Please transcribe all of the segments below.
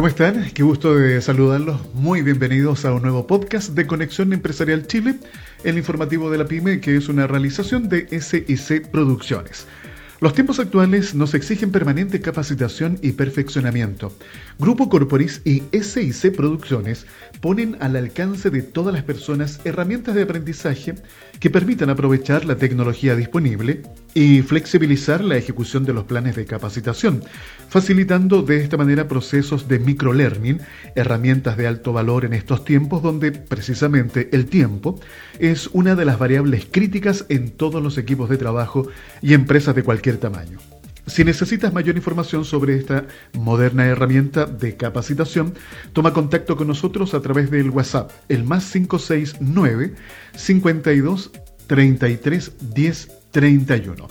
¿Cómo están? Qué gusto de saludarlos. Muy bienvenidos a un nuevo podcast de Conexión Empresarial Chile, el informativo de la PyME, que es una realización de SIC Producciones. Los tiempos actuales nos exigen permanente capacitación y perfeccionamiento. Grupo Corporis y SIC Producciones ponen al alcance de todas las personas herramientas de aprendizaje que permitan aprovechar la tecnología disponible y flexibilizar la ejecución de los planes de capacitación, facilitando de esta manera procesos de microlearning, herramientas de alto valor en estos tiempos donde precisamente el tiempo es una de las variables críticas en todos los equipos de trabajo y empresas de cualquier tamaño. Si necesitas mayor información sobre esta moderna herramienta de capacitación, toma contacto con nosotros a través del WhatsApp, el más 569 52 33 10 31.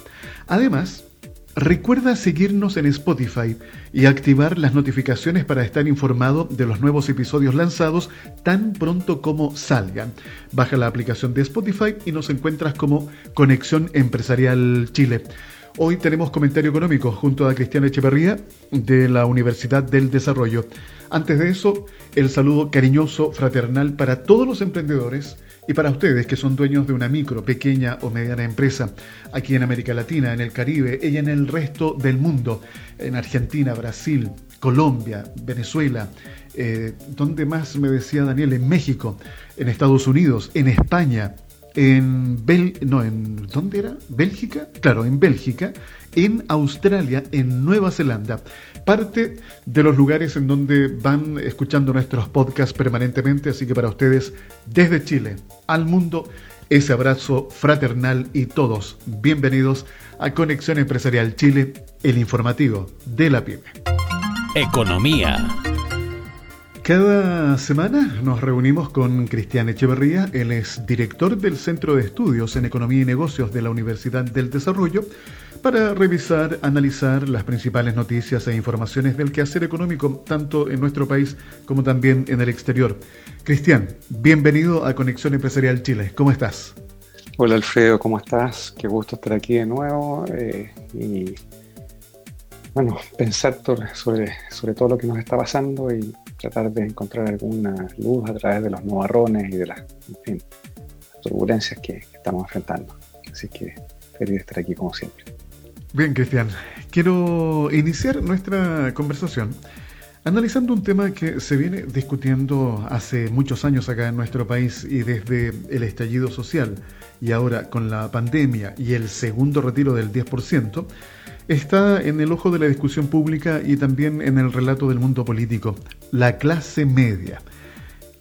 Además, recuerda seguirnos en Spotify y activar las notificaciones para estar informado de los nuevos episodios lanzados tan pronto como salgan. Baja la aplicación de Spotify y nos encuentras como Conexión Empresarial Chile. Hoy tenemos comentario económico junto a Cristian Echeverría de la Universidad del Desarrollo. Antes de eso, el saludo cariñoso, fraternal para todos los emprendedores y para ustedes que son dueños de una micro, pequeña o mediana empresa aquí en América Latina, en el Caribe y en el resto del mundo, en Argentina, Brasil, Colombia, Venezuela, eh, ¿dónde más me decía Daniel? En México, en Estados Unidos, en España, en Bel no, en ¿dónde era? Bélgica, claro, en Bélgica, en Australia, en Nueva Zelanda, parte de los lugares en donde van escuchando nuestros podcasts permanentemente, así que para ustedes desde Chile al mundo ese abrazo fraternal y todos bienvenidos a Conexión Empresarial Chile, el informativo de la PYME. Economía. Cada semana nos reunimos con Cristian Echeverría, él es director del Centro de Estudios en Economía y Negocios de la Universidad del Desarrollo, para revisar, analizar las principales noticias e informaciones del quehacer económico, tanto en nuestro país como también en el exterior. Cristian, bienvenido a Conexión Empresarial Chile, ¿cómo estás? Hola Alfredo, ¿cómo estás? Qué gusto estar aquí de nuevo eh, y bueno, pensar sobre, sobre todo lo que nos está pasando y tratar de encontrar alguna luz a través de los nubarrones y de las turbulencias que, estamos enfrentando. Así que feliz de estar aquí como siempre. Bien, Cristian, quiero iniciar nuestra conversación analizando un tema que se viene discutiendo hace muchos años acá en nuestro país y desde el estallido social y ahora con la pandemia y el segundo retiro del 10%, está en el ojo de la discusión pública y también en el relato del mundo político, la clase media.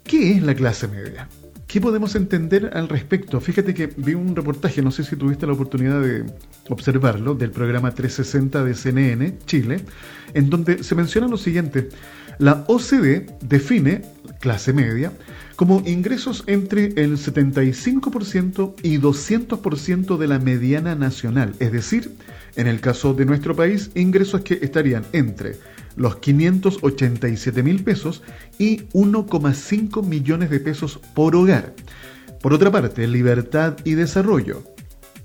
¿Qué es la clase media? ¿Qué podemos entender al respecto? Fíjate que vi un reportaje, no sé si tuviste la oportunidad de observarlo, del programa 360 de CNN Chile, en donde se menciona lo siguiente. La OCDE define clase media como ingresos entre el 75% y 200% de la mediana nacional, es decir, en el caso de nuestro país, ingresos que estarían entre los 587 mil pesos y 1,5 millones de pesos por hogar. Por otra parte, Libertad y Desarrollo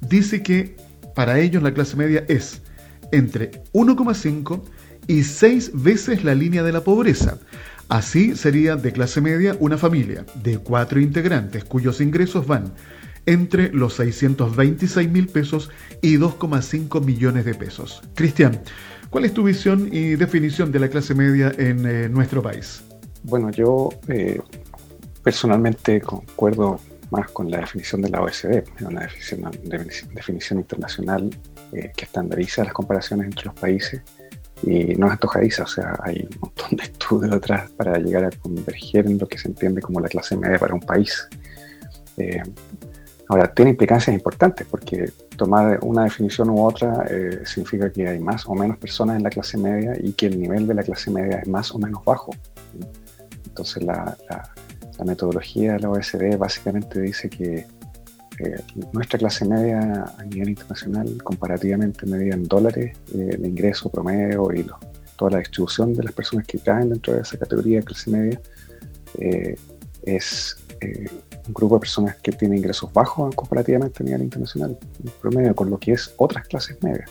dice que para ellos la clase media es entre 1,5 y 6 veces la línea de la pobreza. Así sería de clase media una familia de cuatro integrantes cuyos ingresos van entre los 626 mil pesos y 2,5 millones de pesos. Cristian, ¿cuál es tu visión y definición de la clase media en eh, nuestro país? Bueno, yo eh, personalmente concuerdo más con la definición de la OSD, una definición, definición internacional eh, que estandariza las comparaciones entre los países y no es antojadiza, o sea, hay un montón de estudios detrás para llegar a converger en lo que se entiende como la clase media para un país. Ahora, tiene implicancias importantes porque tomar una definición u otra eh, significa que hay más o menos personas en la clase media y que el nivel de la clase media es más o menos bajo. Entonces, la, metodología de la OSD básicamente dice que eh, nuestra clase media a nivel internacional, comparativamente medida en dólares, eh, el ingreso promedio y toda la distribución de las personas que caen dentro de esa categoría de clase media, es un grupo de personas que tienen ingresos bajos comparativamente a nivel internacional, promedio con lo que es otras clases medias.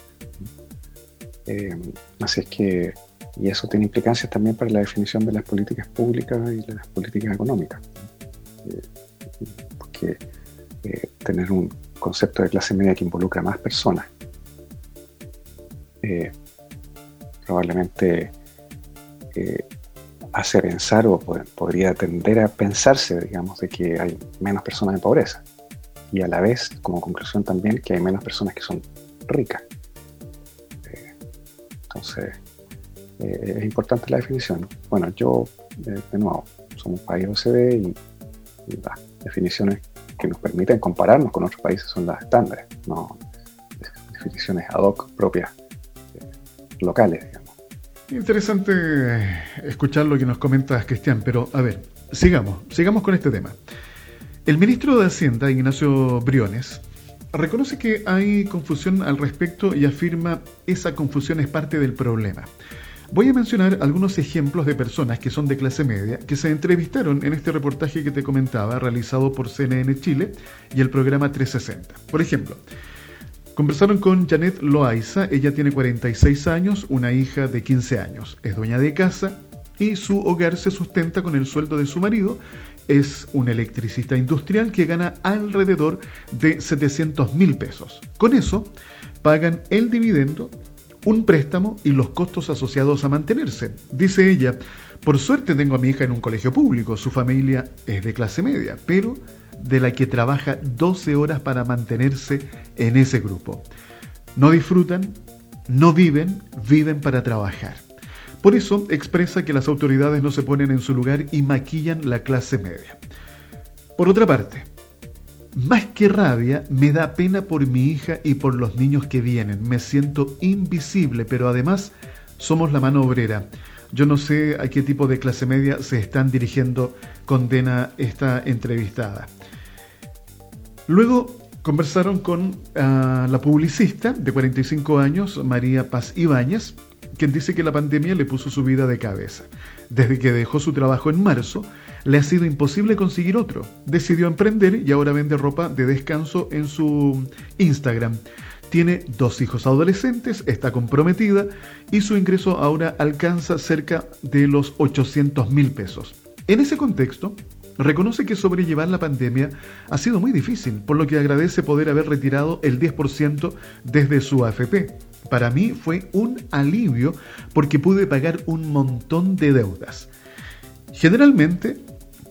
Eh, así es que Y eso tiene implicancias también para la definición de las políticas públicas y las políticas económicas. Eh, porque eh, tener un concepto de clase media que involucra a más personas eh, probablemente hace pensar o podría tender a pensarse, digamos, de que hay menos personas en pobreza. Y a la vez, como conclusión también, que hay menos personas que son ricas. entonces, eh, es importante la definición. Bueno, yo, de, nuevo, somos un país OCDE y, las definiciones que nos permiten compararnos con otros países son las estándares, no definiciones ad hoc propias eh, locales, digamos. Interesante escuchar lo que nos comentas, Cristian, pero a ver, sigamos, sigamos con este tema. El ministro de Hacienda, Ignacio Briones, reconoce que hay confusión al respecto y afirma esa confusión es parte del problema. Voy a mencionar algunos ejemplos de personas que son de clase media que se entrevistaron en este reportaje que te comentaba realizado por CNN Chile y el programa 360. Por ejemplo, conversaron con Janet Loaiza, ella tiene 46 años, una hija de 15 años, es dueña de casa y su hogar se sustenta con el sueldo de su marido. Es un electricista industrial que gana alrededor de 700 mil pesos. Con eso, pagan el dividendo un préstamo y los costos asociados a mantenerse. Dice ella, por suerte tengo a mi hija en un colegio público, su familia es de clase media, pero de la que trabaja 12 horas para mantenerse en ese grupo. No disfrutan, no viven, viven para trabajar. Por eso expresa que las autoridades no se ponen en su lugar y maquillan la clase media. Por otra parte, más que rabia, me da pena por mi hija y por los niños que vienen. Me siento invisible, pero además somos la mano obrera. Yo no sé a qué tipo de clase media se están dirigiendo, condena esta entrevistada. Luego conversaron con ah, la publicista de 45 años, María Paz Ibáñez, quien dice que la pandemia le puso su vida de cabeza. Desde que dejó su trabajo en marzo, le ha sido imposible conseguir otro. Decidió emprender y ahora vende ropa de descanso en su Instagram. Tiene dos hijos adolescentes, está comprometida y su ingreso ahora alcanza cerca de los 800 mil pesos. En ese contexto, reconoce que sobrellevar la pandemia ha sido muy difícil, por lo que agradece poder haber retirado el 10% desde su AFP. Para mí fue un alivio porque pude pagar un montón de deudas. Generalmente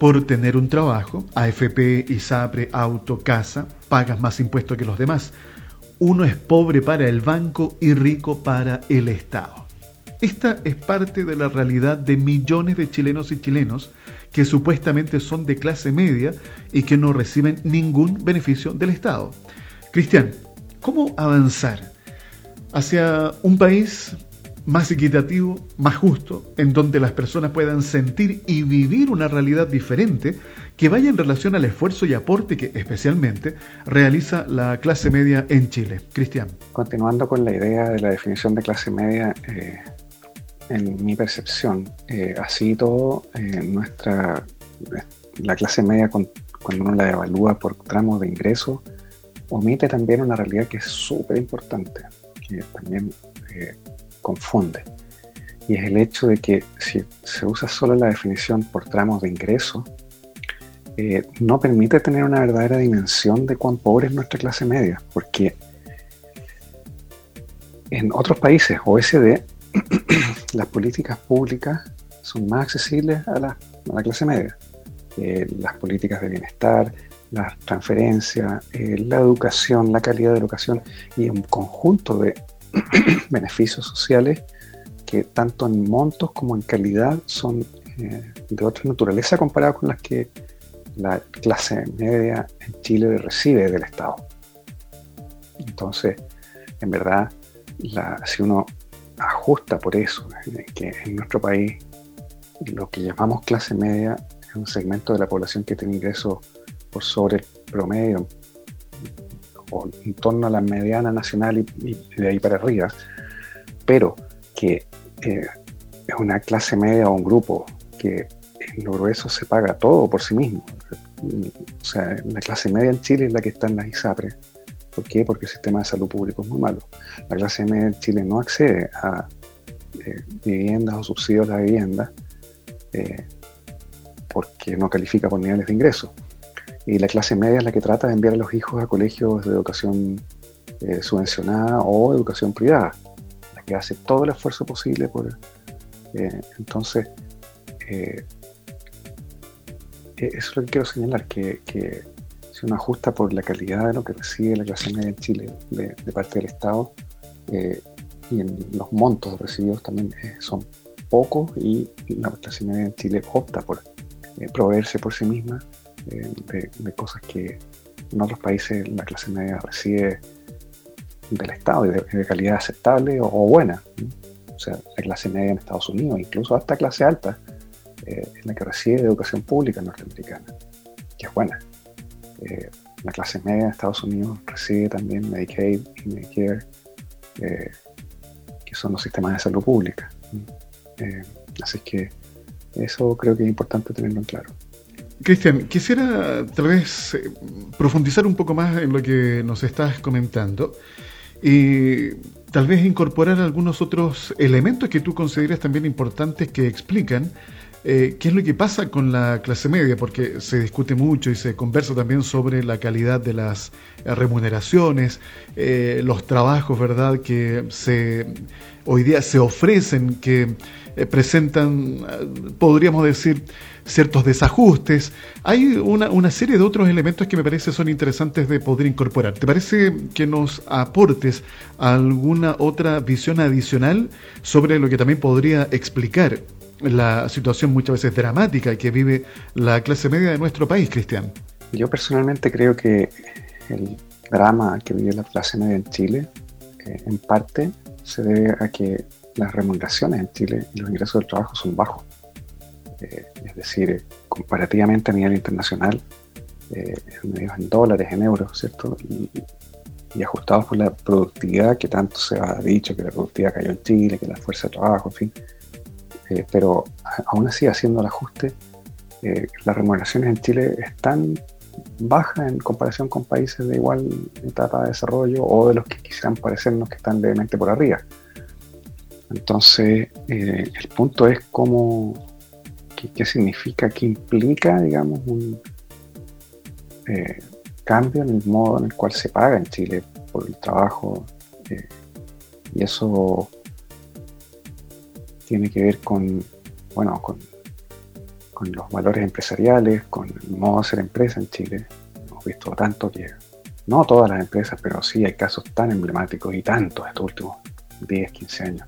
por tener un trabajo, AFP, ISAPRE, auto, casa, pagas más impuestos que los demás. Uno es pobre para el banco y rico para el Estado. Esta es parte de la realidad de millones de chilenos y chilenos que supuestamente son de clase media y que no reciben ningún beneficio del Estado. Cristian, ¿cómo avanzar hacia un país más equitativo, más justo, en donde las personas puedan sentir y vivir una realidad diferente que vaya en relación al esfuerzo y aporte que especialmente realiza la clase media en Chile. Cristian. Continuando con la idea de la definición de clase media, eh, en mi percepción, eh, así todo, eh, nuestra, la clase media cuando uno la evalúa por tramos de ingreso, omite también una realidad que es súper importante, que también confunde. Y es el hecho de que si se usa solo la definición por tramos de ingreso, eh, no permite tener una verdadera dimensión de cuán pobre es nuestra clase media, porque en otros países OSD las políticas públicas son más accesibles a la, clase media. Eh, las políticas de bienestar, las transferencias, eh, la educación, la calidad de educación y un conjunto de beneficios sociales que tanto en montos como en calidad son eh, de otra naturaleza comparados con las que la clase media en Chile recibe del Estado. Entonces, en verdad, si uno ajusta por eso, que en nuestro país lo que llamamos clase media es un segmento de la población que tiene ingresos por sobre el promedio, o en torno a la mediana nacional y, de ahí para arriba, pero que eh, es una clase media o un grupo que en lo grueso se paga todo por sí mismo. O sea, la clase media en Chile es la que está en las ISAPRE. ¿Por qué? Porque el sistema de salud público es muy malo. La clase media en Chile no accede a eh, viviendas o subsidios a la vivienda eh, porque no califica por niveles de ingreso. Y la clase media es la que trata de enviar a los hijos a colegios de educación subvencionada o educación privada, la que hace todo el esfuerzo posible por... entonces, eso es lo que quiero señalar, que, que si uno ajusta por la calidad de lo que recibe la clase media en Chile de, parte del Estado, eh, y en los montos recibidos también eh, son pocos y la clase media en Chile opta por eh, proveerse por sí misma de, cosas que en otros países la clase media recibe del Estado y de, calidad aceptable o, buena. O sea, la clase media en Estados Unidos, incluso hasta clase alta, es la que recibe educación pública norteamericana, que es buena. la clase media en Estados Unidos recibe también Medicaid y Medicare eh, que son los sistemas de salud pública. Eh, así que eso creo que es importante tenerlo en claro. Cristian, quisiera tal vez eh, profundizar un poco más en lo que nos estás comentando y tal vez incorporar algunos otros elementos que tú consideras también importantes que explican eh, qué es lo que pasa con la clase media, porque se discute mucho y se conversa también sobre la calidad de las eh, remuneraciones, eh, los trabajos, ¿verdad?, que se, hoy día se ofrecen, que presentan, podríamos decir, ciertos desajustes. Hay una, una, serie de otros elementos que me parece son interesantes de poder incorporar. ¿Te parece que nos aportes alguna otra visión adicional sobre lo que también podría explicar la situación muchas veces dramática que vive la clase media de nuestro país, Cristian? Yo personalmente creo que el drama que vive la clase media en Chile, eh, en parte, se debe a que las remuneraciones en Chile y los ingresos del trabajo son bajos. Eh, es decir, comparativamente a nivel internacional, eh, en dólares, en euros, ¿cierto? Y, y, ajustados por la productividad que tanto se ha dicho, que la productividad cayó en Chile, que la fuerza de trabajo, en fin, eh, pero aún así, haciendo el ajuste, eh, las remuneraciones en Chile están bajas en comparación con países de igual etapa de desarrollo o de los que quisieran parecernos que están levemente por arriba. Entonces, eh, el punto es cómo, qué, significa, qué implica, digamos, un cambio en el modo en el cual se paga en Chile por el trabajo. y eso tiene que ver con, bueno, con, con los valores empresariales, con el modo de hacer empresa en Chile. Hemos visto tanto que, no todas las empresas, pero sí hay casos tan emblemáticos y tantos estos últimos 10, 15 años,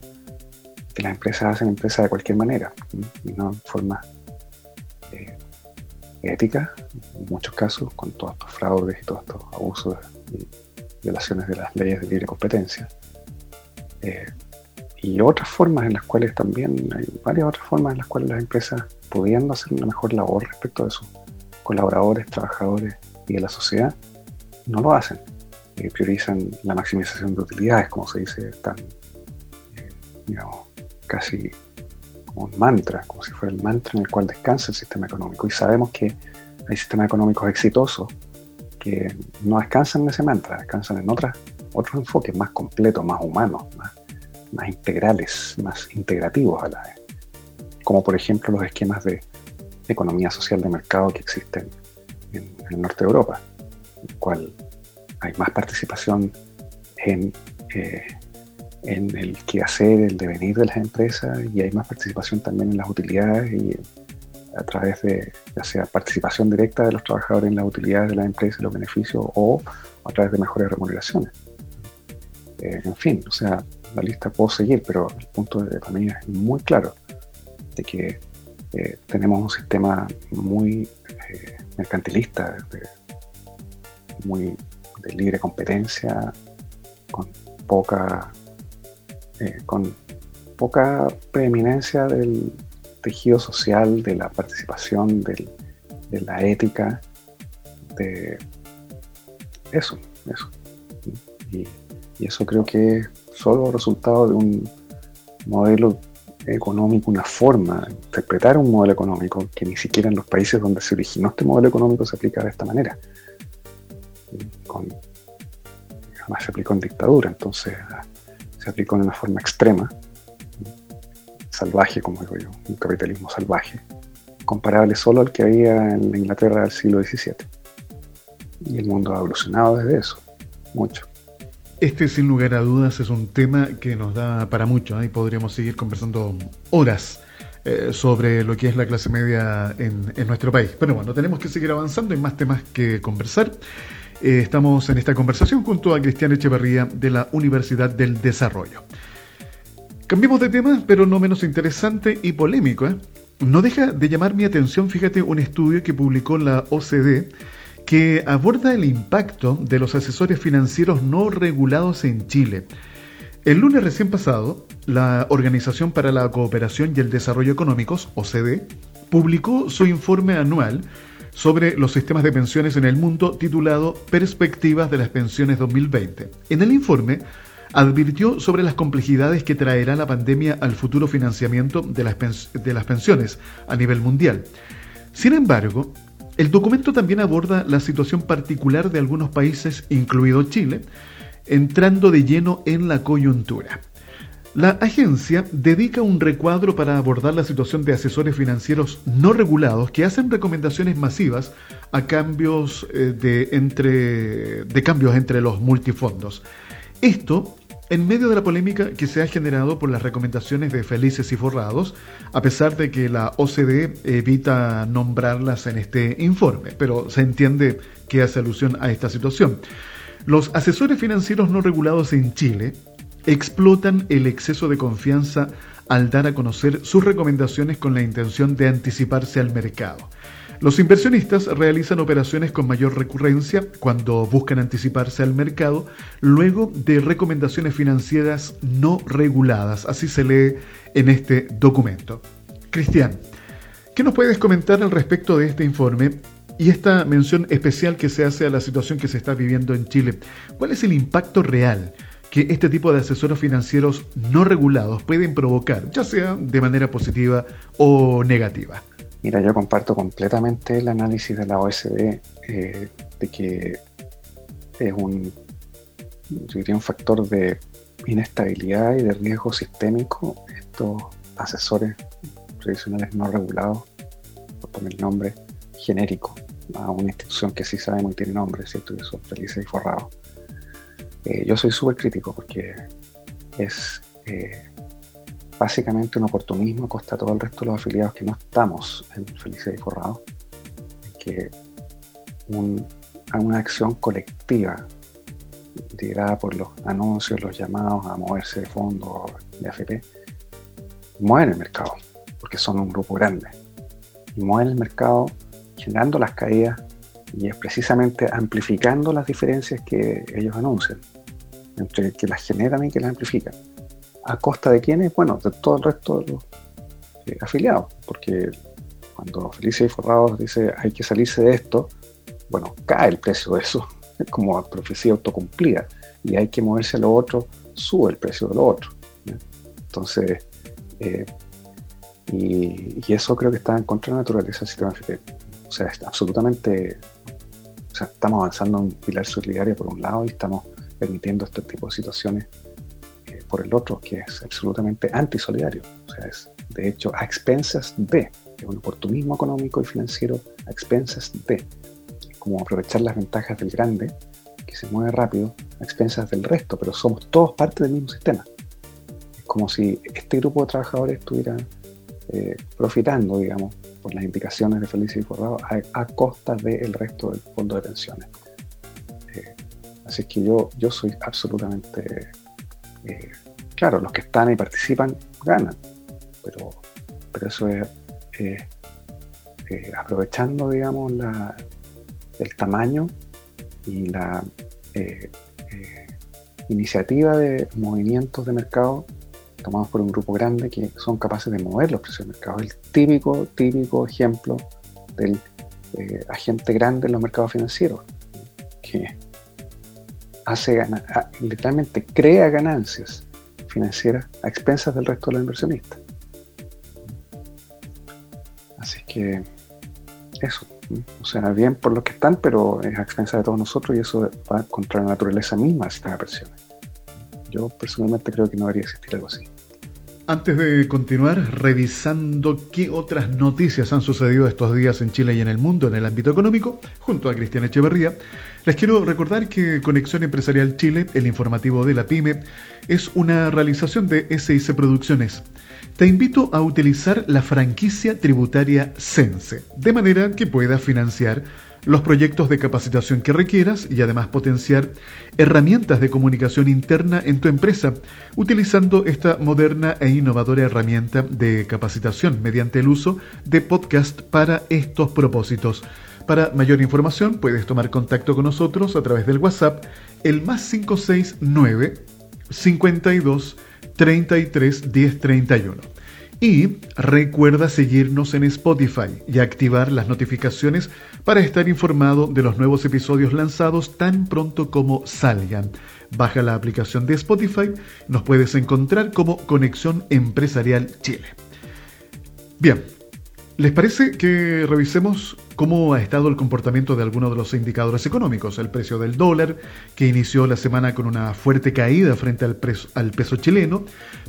que las empresas hacen empresa de cualquier manera y no en forma eh, ética, en muchos casos, con todos estos fraudes y todos estos abusos y violaciones de las leyes de libre competencia. Eh, y otras formas en las cuales también, hay varias otras formas en las cuales las empresas, pudiendo hacer una mejor labor respecto de sus colaboradores, trabajadores y de la sociedad, no lo hacen. Eh, priorizan la maximización de utilidades, como se dice tan, eh, casi como un mantra, como si fuera el mantra en el cual descansa el sistema económico. Y sabemos que hay sistemas económicos exitosos que no descansan en ese mantra, descansan en otras, otros enfoques más completos, más humanos, más más integrales, más integrativos a la vez, como por ejemplo los esquemas de economía social de mercado que existen en, el norte de Europa, en el cual hay más participación en, eh, en el quehacer, el devenir de las empresas y hay más participación también en las utilidades y a través de ya sea participación directa de los trabajadores en las utilidades de las empresas, los beneficios o a través de mejores remuneraciones. Eh, en fin, o sea, la lista puedo seguir, pero el punto de, mí es muy claro de que eh, tenemos un sistema muy eh, mercantilista, muy de libre competencia, con poca, eh, con poca preeminencia del tejido social, de la participación, de la ética, de eso, eso. Y, y eso creo que es solo resultado de un modelo económico, una forma de interpretar un modelo económico que ni siquiera en los países donde se originó este modelo económico se aplica de esta manera. Con, además se aplicó en dictadura, entonces se aplicó de una forma extrema salvaje, como digo yo, un capitalismo salvaje, comparable solo al que había en la Inglaterra del siglo XVII. Y el mundo ha evolucionado desde eso, mucho. Este, sin lugar a dudas, es un tema que nos da para mucho ¿eh? y podríamos seguir conversando horas eh, sobre lo que es la clase media en, nuestro país. Pero bueno, tenemos que seguir avanzando, hay más temas que conversar. Eh, estamos en esta conversación junto a Cristian Echeverría de la Universidad del Desarrollo. Cambiemos de tema, pero no menos interesante y polémico. No deja de llamar mi atención, fíjate, un estudio que publicó la OCDE que aborda el impacto de los asesores financieros no regulados en Chile. El lunes recién pasado, la Organización para la Cooperación y el Desarrollo Económicos, OCDE, publicó su informe anual sobre los sistemas de pensiones en el mundo titulado Perspectivas de las Pensiones 2020. En el informe advirtió sobre las complejidades que traerá la pandemia al futuro financiamiento de las, de las pensiones a nivel mundial. Sin embargo, el documento también aborda la situación particular de algunos países, incluido Chile, entrando de lleno en la coyuntura. La agencia dedica un recuadro para abordar la situación de asesores financieros no regulados que hacen recomendaciones masivas a cambios eh, de, entre, de cambios entre los multifondos. Esto en medio de la polémica que se ha generado por las recomendaciones de Felices y Forrados, a pesar de que la OCDE evita nombrarlas en este informe, pero se entiende que hace alusión a esta situación. Los asesores financieros no regulados en Chile explotan el exceso de confianza al dar a conocer sus recomendaciones con la intención de anticiparse al mercado. Los inversionistas realizan operaciones con mayor recurrencia cuando buscan anticiparse al mercado luego de recomendaciones financieras no reguladas, así se lee en este documento. Cristian, ¿qué nos puedes comentar al respecto de este informe y esta mención especial que se hace a la situación que se está viviendo en Chile? ¿Cuál es el impacto real? que este tipo de asesores financieros no regulados pueden provocar, ya sea de manera positiva o negativa. Mira, yo comparto completamente el análisis de la OSD eh, de que es un, un factor de inestabilidad y de riesgo sistémico estos asesores tradicionales no regulados, por poner nombre genérico a una institución que sí sabemos y tiene nombre, ¿cierto? Que son felices y forrados. Eh, yo soy súper crítico porque es eh, básicamente un oportunismo costa todo el resto de los afiliados que no estamos en Felicidad y Forrado, que una acción colectiva liderada por los anuncios, los llamados a moverse de fondo de AFP, mueven el mercado, porque son un grupo grande. Y mueven el mercado generando las caídas y es precisamente amplificando las diferencias que ellos anuncian, entre que las generan y que las amplifican. ¿A costa de quiénes? Bueno, de todo el resto de los eh, afiliados, porque cuando Felicia y Forrados dice hay que salirse de esto, bueno, cae el precio de eso, como profecía autocumplida, y hay que moverse a lo otro, sube el precio de lo otro. Entonces, eh, y, eso creo que está en contra de la naturaleza del sistema O sea, está absolutamente, o sea, estamos avanzando en un pilar solidario por un lado y estamos permitiendo este tipo de situaciones por el otro, que es absolutamente antisolidario. O sea, es de hecho a expensas de, es un oportunismo económico y financiero a expensas de, como aprovechar las ventajas del grande, que se mueve rápido, a expensas del resto, pero somos todos parte del mismo sistema. Es como si este grupo de trabajadores estuviera eh, profitando, digamos, por las indicaciones de Felicia y Forrado a, costa del resto del fondo de pensiones. Eh, así que yo, yo soy absolutamente eh, claro, los que están y participan ganan, pero, pero eso es eh, eh, aprovechando, digamos, el tamaño y la iniciativa de movimientos de mercado tomados por un grupo grande que son capaces de mover los precios del mercado. El típico, típico ejemplo del agente grande en los mercados financieros, que hace literalmente crea ganancias financieras a expensas del resto de los inversionistas. Así que eso, o sea, bien por los que están, pero es a expensas de todos nosotros y eso va contra la naturaleza misma de estas inversiones. Yo personalmente creo que no debería existir algo así. Antes de continuar revisando qué otras noticias han sucedido estos días en Chile y en el mundo en el ámbito económico, junto a Cristian Echeverría, les quiero recordar que Conexión Empresarial Chile, el informativo de la PyME, es una realización de SIC Producciones. Te invito a utilizar la franquicia tributaria Sense, de manera que puedas financiar los proyectos de capacitación que requieras y además potenciar herramientas de comunicación interna en tu empresa, utilizando esta moderna e innovadora herramienta de capacitación mediante el uso de podcast para estos propósitos. Para mayor información puedes tomar contacto con nosotros a través del WhatsApp el más 569 52 33 1031. Y recuerda seguirnos en Spotify y activar las notificaciones para estar informado de los nuevos episodios lanzados tan pronto como salgan. Baja la aplicación de Spotify, nos puedes encontrar como Conexión Empresarial Chile. Bien, ¿les parece que revisemos cómo ha estado el comportamiento de algunos de los indicadores económicos? El precio del dólar, que inició la semana con una fuerte caída frente al, al peso chileno,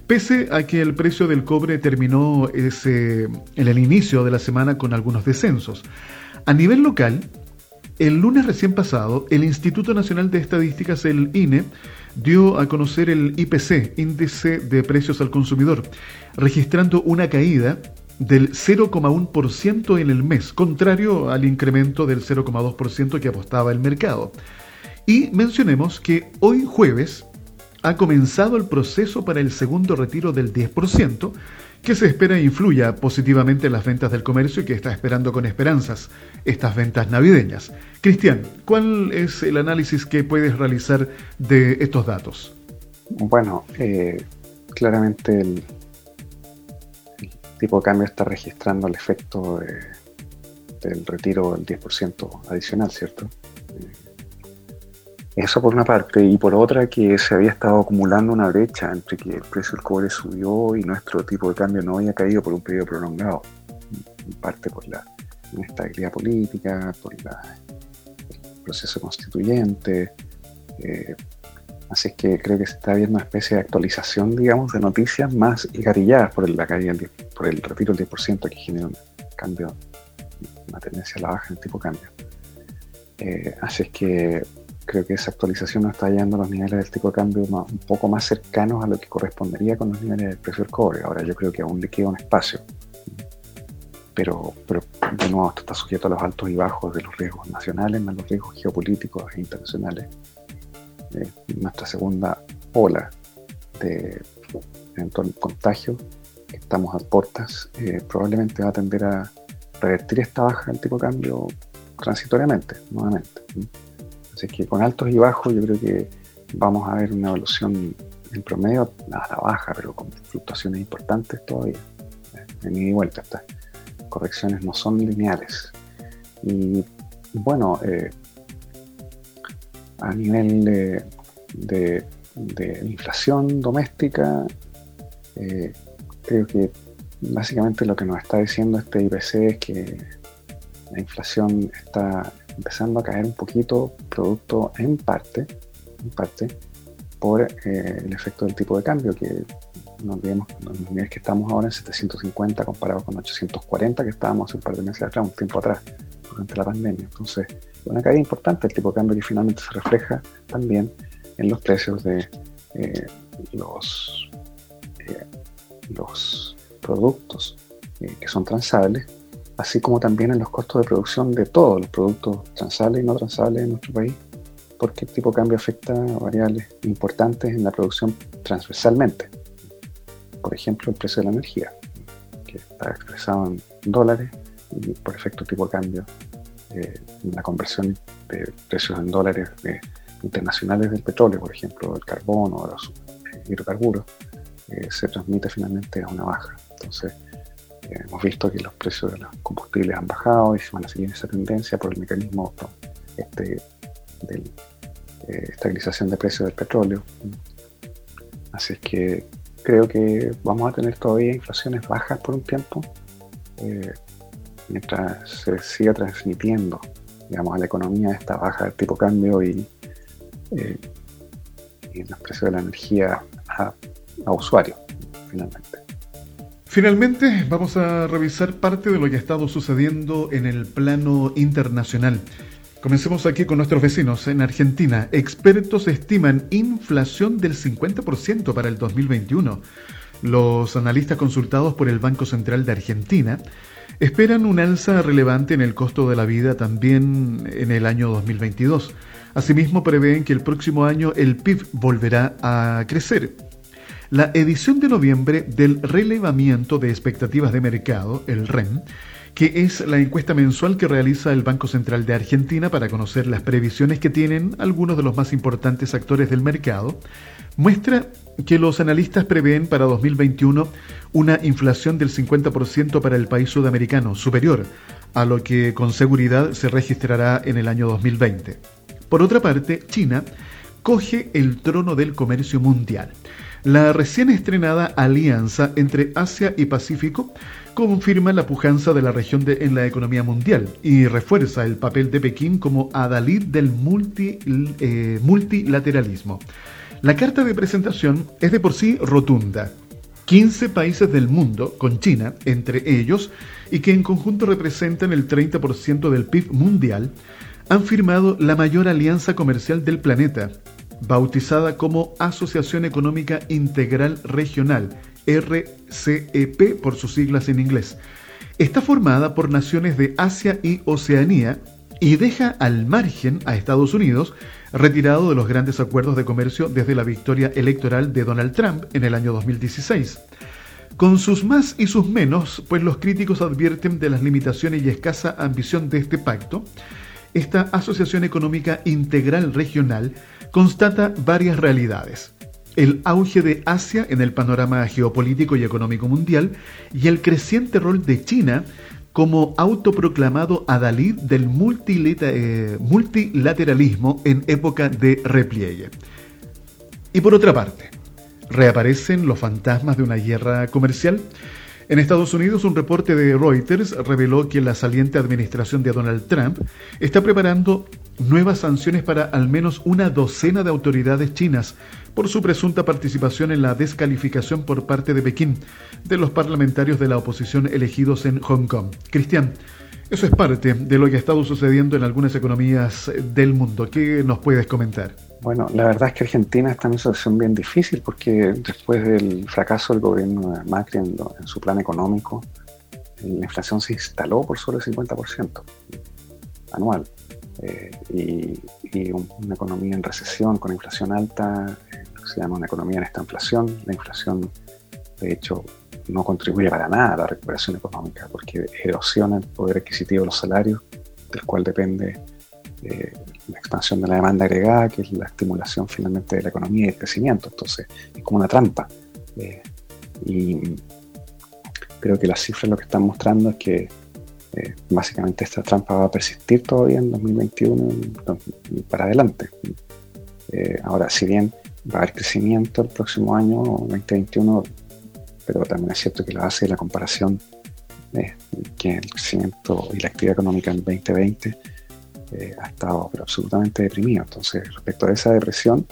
Pese a que el precio del cobre terminó ese, en el inicio de la semana con algunos descensos. A nivel local, el lunes recién pasado, el Instituto Nacional de Estadísticas, el INE, dio a conocer el IPC, Índice de Precios al Consumidor, registrando una caída del 0,1% en el mes, contrario al incremento del 0,2% que apostaba el mercado. Y mencionemos que hoy jueves ha comenzado el proceso para el segundo retiro del 10%, que se espera influya positivamente en las ventas del comercio y que está esperando con esperanzas estas ventas navideñas. Cristian, ¿cuál es el análisis que puedes realizar de estos datos? Bueno, eh, claramente el, tipo de cambio está registrando el efecto del retiro del 10% adicional, ¿cierto? Eso por una parte, y por otra que se había estado acumulando una brecha entre que el precio del cobre subió y nuestro tipo de cambio no había caído por un periodo prolongado, en parte por la inestabilidad política, por el proceso constituyente. Eh, así es que creo que se está viendo una especie de actualización, digamos, de noticias más garilladas por la caída, por el retiro del 10% que genera un cambio, una tendencia a la baja en el tipo de cambio. Eh, así es que creo que esa actualización nos está llevando a los niveles del tipo de cambio un poco más cercanos a lo que correspondería con los niveles del precio del cobre. Ahora yo creo que aún le queda un espacio. Pero, pero de nuevo, esto está sujeto a los altos y bajos de los riesgos nacionales, más los riesgos geopolíticos e internacionales. Nuestra segunda ola de eventual contagio, estamos a puertas, eh, probablemente va a tender a revertir esta baja del tipo de cambio transitoriamente, nuevamente. Así que con altos y bajos yo creo que vamos a ver una evolución en promedio a la baja, pero con fluctuaciones importantes todavía. En ida y vuelta, estas correcciones no son lineales. Y bueno, eh, a nivel de, inflación doméstica, eh, creo que básicamente lo que nos está diciendo este IPC es que la inflación está empezando a caer un poquito, producto en parte, en parte por eh, el efecto del tipo de cambio, que nos vemos los niveles que estamos ahora en 750 comparado con 840 que estábamos un par de meses atrás, un tiempo atrás, durante la pandemia. Entonces, una caída importante el tipo de cambio que finalmente se refleja también en los precios de eh, los, eh, los productos que son transables así como también en los costos de producción de todos los productos transales y no transales en nuestro país, porque el tipo de cambio afecta a variables importantes en la producción transversalmente. Por ejemplo, el precio de la energía, que está expresado en dólares por efecto tipo de cambio, eh, la conversión de precios en dólares internacionales del petróleo, por ejemplo, el carbón o los hidrocarburos, eh, se transmite finalmente a una baja. Entonces, hemos visto que los precios de los combustibles han bajado y se van a seguir esa tendencia por el mecanismo este, de eh, estabilización de precios del petróleo. Así es que creo que vamos a tener todavía inflaciones bajas por un tiempo, eh, mientras se siga transmitiendo digamos, a la economía esta baja del tipo cambio y, eh, los precios de la energía a, a usuarios, finalmente. Finalmente, vamos a revisar parte de lo que ha estado sucediendo en el plano internacional. Comencemos aquí con nuestros vecinos. En Argentina, expertos estiman inflación del 50% para el 2021. Los analistas consultados por el Banco Central de Argentina esperan un alza relevante en el costo de la vida también en el año 2022. Asimismo, prevén que el próximo año el PIB volverá a crecer. La edición de noviembre del relevamiento de expectativas de mercado, el REM, que es la encuesta mensual que realiza el Banco Central de Argentina para conocer las previsiones que tienen algunos de los más importantes actores del mercado, muestra que los analistas prevén para 2021 una inflación del 50% para el país sudamericano, superior a lo que con seguridad se registrará en el año 2020. Por otra parte, China coge el trono del comercio mundial. La recién estrenada alianza entre Asia y Pacífico confirma la pujanza de la región en la economía mundial y refuerza el papel de Pekín como adalid del eh, multilateralismo. La carta de presentación es de por sí rotunda. 15 países del mundo, con China entre ellos, y que en conjunto representan el 30% del PIB mundial, han firmado la mayor alianza comercial del planeta, bautizada como Asociación Económica Integral Regional, RCEP por sus siglas en inglés. Está formada por naciones de Asia y Oceanía y deja al margen a Estados Unidos, retirado de los grandes acuerdos de comercio desde la victoria electoral de Donald Trump en el año 2016. Con sus más y sus menos, pues los críticos advierten de las limitaciones y escasa ambición de este pacto, esta Asociación Económica Integral Regional constata varias realidades. El auge de Asia en el panorama geopolítico y económico mundial y el creciente rol de China como autoproclamado adalid del eh, multilateralismo en época de repliegue. Y por otra parte, reaparecen los fantasmas de una guerra comercial en Estados Unidos, un reporte de Reuters reveló que la saliente administración de Donald Trump está preparando nuevas sanciones para al menos una docena de autoridades chinas por su presunta participación en la descalificación por parte de Pekín de los parlamentarios de la oposición elegidos en Hong Kong. Cristian, eso es parte de lo que ha estado sucediendo en algunas economías del mundo. ¿Qué nos puedes comentar? Bueno, la verdad es que Argentina está en una situación bien difícil porque después del fracaso del gobierno de Macri en, su plan económico, la inflación se instaló por sobre el 50% anual. Eh, y, una economía en recesión con inflación alta, se llama una economía en esta inflación. La inflación, de hecho, no contribuye para nada a la recuperación económica porque erosiona el poder adquisitivo de los salarios, del cual depende eh, la expansión de la demanda agregada, que es la estimulación finalmente de la economía y el crecimiento. Entonces, es como una trampa. Eh, y creo que las cifras lo que están mostrando es que eh, básicamente esta trampa va a persistir todavía en 2021 y para adelante. Ahora, si bien va a haber crecimiento el próximo año, 2021, pero también es cierto que la base de la comparación es que el crecimiento y la actividad económica en 2020 eh, ha estado absolutamente deprimido. Entonces, respecto a esa depresión,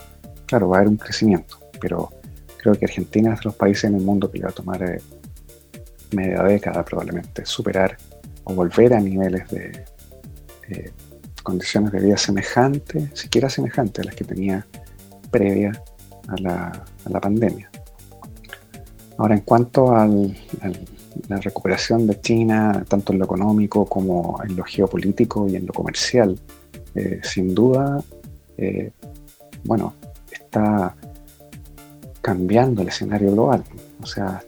claro, va a haber un crecimiento, pero creo que Argentina es de los países en el mundo que va a tomar eh, media década probablemente superar o volver a niveles de eh, condiciones de vida semejantes, siquiera semejantes a las que tenía previa a la, pandemia. Ahora, en cuanto al la recuperación de China, tanto en lo económico como en lo geopolítico y en lo comercial, eh, sin duda, eh, bueno, está cambiando el escenario global. O sea,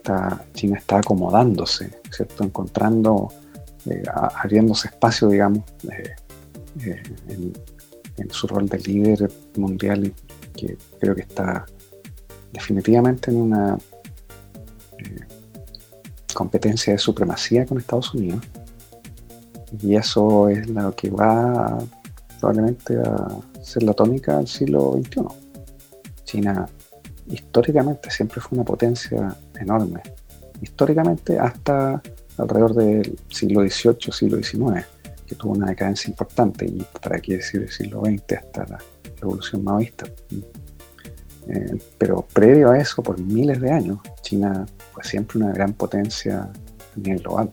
China está acomodándose, ¿cierto? Encontrando, eh, abriéndose espacio, digamos, en, en, su rol de líder mundial, que creo que está definitivamente en una competencia de supremacía con Estados Unidos. Y eso es lo que va probablemente a ser la tónica del siglo XXI. China históricamente siempre fue una potencia enorme. Históricamente hasta alrededor del siglo XVIII, siglo XIX, que tuvo una decadencia importante, y para qué decir el siglo XX hasta la revolución maoísta. Eh, pero previo a eso, por miles de años, China fue siempre una gran potencia a nivel global.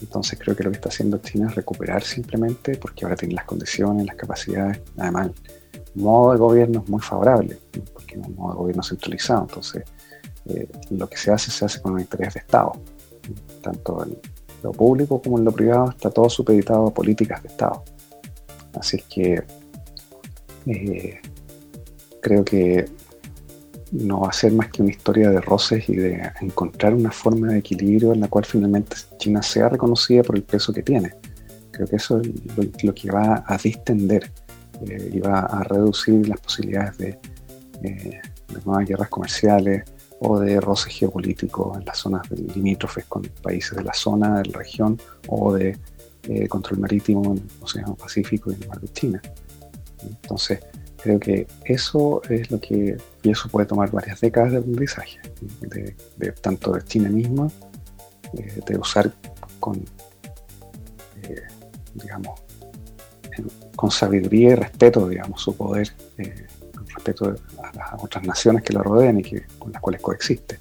Entonces creo que lo que está haciendo China es recuperar simplemente, porque ahora tiene las condiciones, las capacidades, además el modo de gobierno es muy favorable, porque es un modo de gobierno centralizado, entonces eh, lo que se hace se hace con un interés de Estado, tanto en lo público como en lo privado está todo supeditado a políticas de Estado. Así es que eh, creo que no va a ser más que una historia de roces y de encontrar una forma de equilibrio en la cual finalmente China sea reconocida por el peso que tiene. Creo que eso es lo, que va a distender eh, y va a reducir las posibilidades de, eh, de, nuevas guerras comerciales o de roces geopolíticos en las zonas limítrofes con países de la zona, de la región o de control marítimo en el Océano Pacífico y en el Mar de China. Entonces, creo que eso es lo que, y eso puede tomar varias décadas de aprendizaje, de, tanto de China misma, eh, de usar con, eh, digamos, con sabiduría y respeto, digamos, su poder, eh, respeto a las otras naciones que la rodean y que, con las cuales coexiste.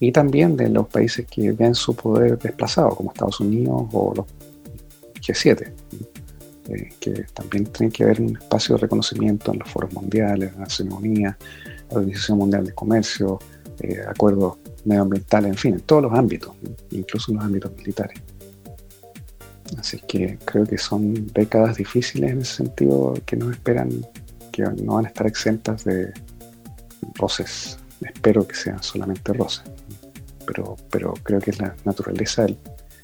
Y también de los países que ven su poder desplazado, como Estados Unidos o los G7. Eh, que también tiene que haber un espacio de reconocimiento en los foros mundiales, la Naciones Unidas, la Organización Mundial de Comercio, eh, acuerdos medioambientales, en fin, en todos los ámbitos, incluso en los ámbitos militares. Así que creo que son décadas difíciles en ese sentido que nos esperan, que no van a estar exentas de roces. Espero que sean solamente roces. Pero, pero creo que es la naturaleza del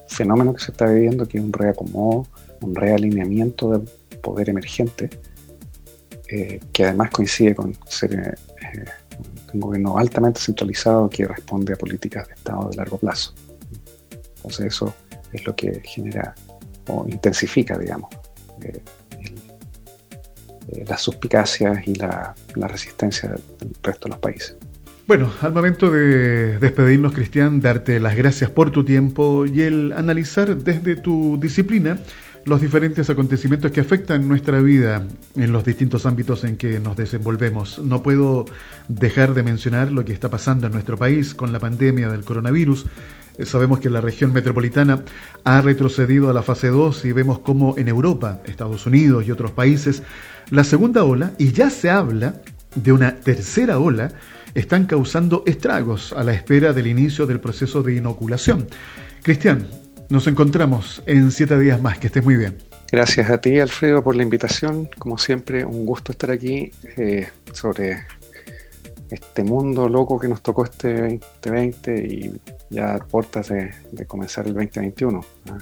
fenómeno que se está viviendo, que es un reacomodo un realineamiento del poder emergente, eh, que además coincide con ser eh, un gobierno altamente centralizado que responde a políticas de Estado de largo plazo. Entonces eso es lo que genera o intensifica, digamos, eh, las suspicacias y la, la resistencia del resto de los países. Bueno, al momento de despedirnos, Cristian, darte las gracias por tu tiempo y el analizar desde tu disciplina los diferentes acontecimientos que afectan nuestra vida en los distintos ámbitos en que nos desenvolvemos. No puedo dejar de mencionar lo que está pasando en nuestro país con la pandemia del coronavirus. Eh, sabemos que la región metropolitana ha retrocedido a la fase 2 y vemos cómo en Europa, Estados Unidos y otros países, la segunda ola, y ya se habla de una tercera ola, están causando estragos a la espera del inicio del proceso de inoculación. Cristian, nos encontramos en siete días más. Que estés muy bien. Gracias a ti, Alfredo, por la invitación. Como siempre, un gusto estar aquí eh, sobre este mundo loco que nos tocó este 2020 y ya a puertas de, comenzar el 2021. ¿ah?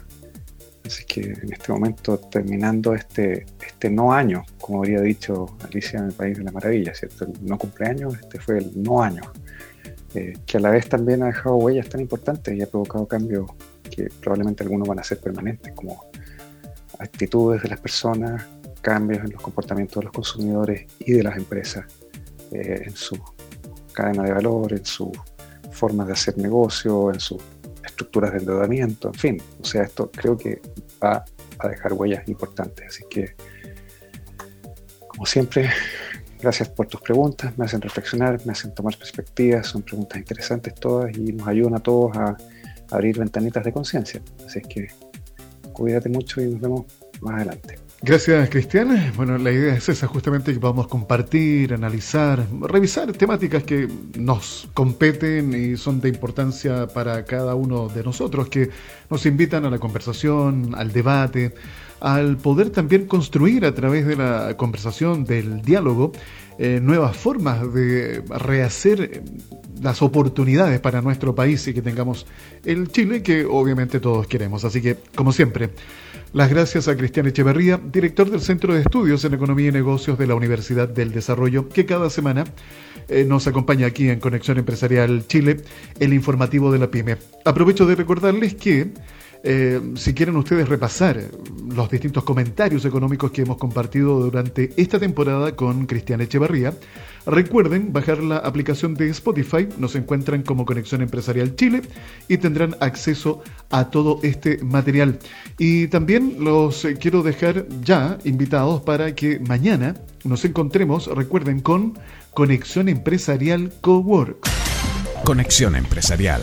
Así que en este momento, terminando este, este no año, como habría dicho Alicia en el País de la Maravilla, ¿cierto? El no cumpleaños, este fue el no año, eh, que a la vez también ha dejado huellas tan importantes y ha provocado cambios que probablemente algunos van a ser permanentes, como actitudes de las personas, cambios en los comportamientos de los consumidores y de las empresas, eh, en su cadena de valor, en sus formas de hacer negocio, en sus estructuras de endeudamiento, en fin. O sea, esto creo que va a dejar huellas importantes. Así que, como siempre, gracias por tus preguntas, me hacen reflexionar, me hacen tomar perspectivas, son preguntas interesantes todas y nos ayudan a todos a abrir ventanitas de conciencia. Así es que cuídate mucho y nos vemos más adelante. Gracias, Cristian. Bueno, la idea es esa, justamente que podamos compartir, analizar, revisar temáticas que nos competen y son de importancia para cada uno de nosotros, que nos invitan a la conversación, al debate, al poder también construir a través de la conversación, del diálogo, eh, nuevas formas de rehacer las oportunidades para nuestro país y que tengamos el Chile que obviamente todos queremos. Así que, como siempre, las gracias a Cristian Echeverría, director del Centro de Estudios en Economía y Negocios de la Universidad del Desarrollo, que cada semana eh, nos acompaña aquí en Conexión Empresarial Chile, el informativo de la PyME. Aprovecho de recordarles que eh, si quieren ustedes repasar los distintos comentarios económicos que hemos compartido durante esta temporada con Cristian Echeverría, recuerden bajar la aplicación de Spotify, nos encuentran como Conexión Empresarial Chile y tendrán acceso a todo este material. Y también los quiero dejar ya invitados para que mañana nos encontremos, recuerden, con Conexión Empresarial Cowork. Conexión Empresarial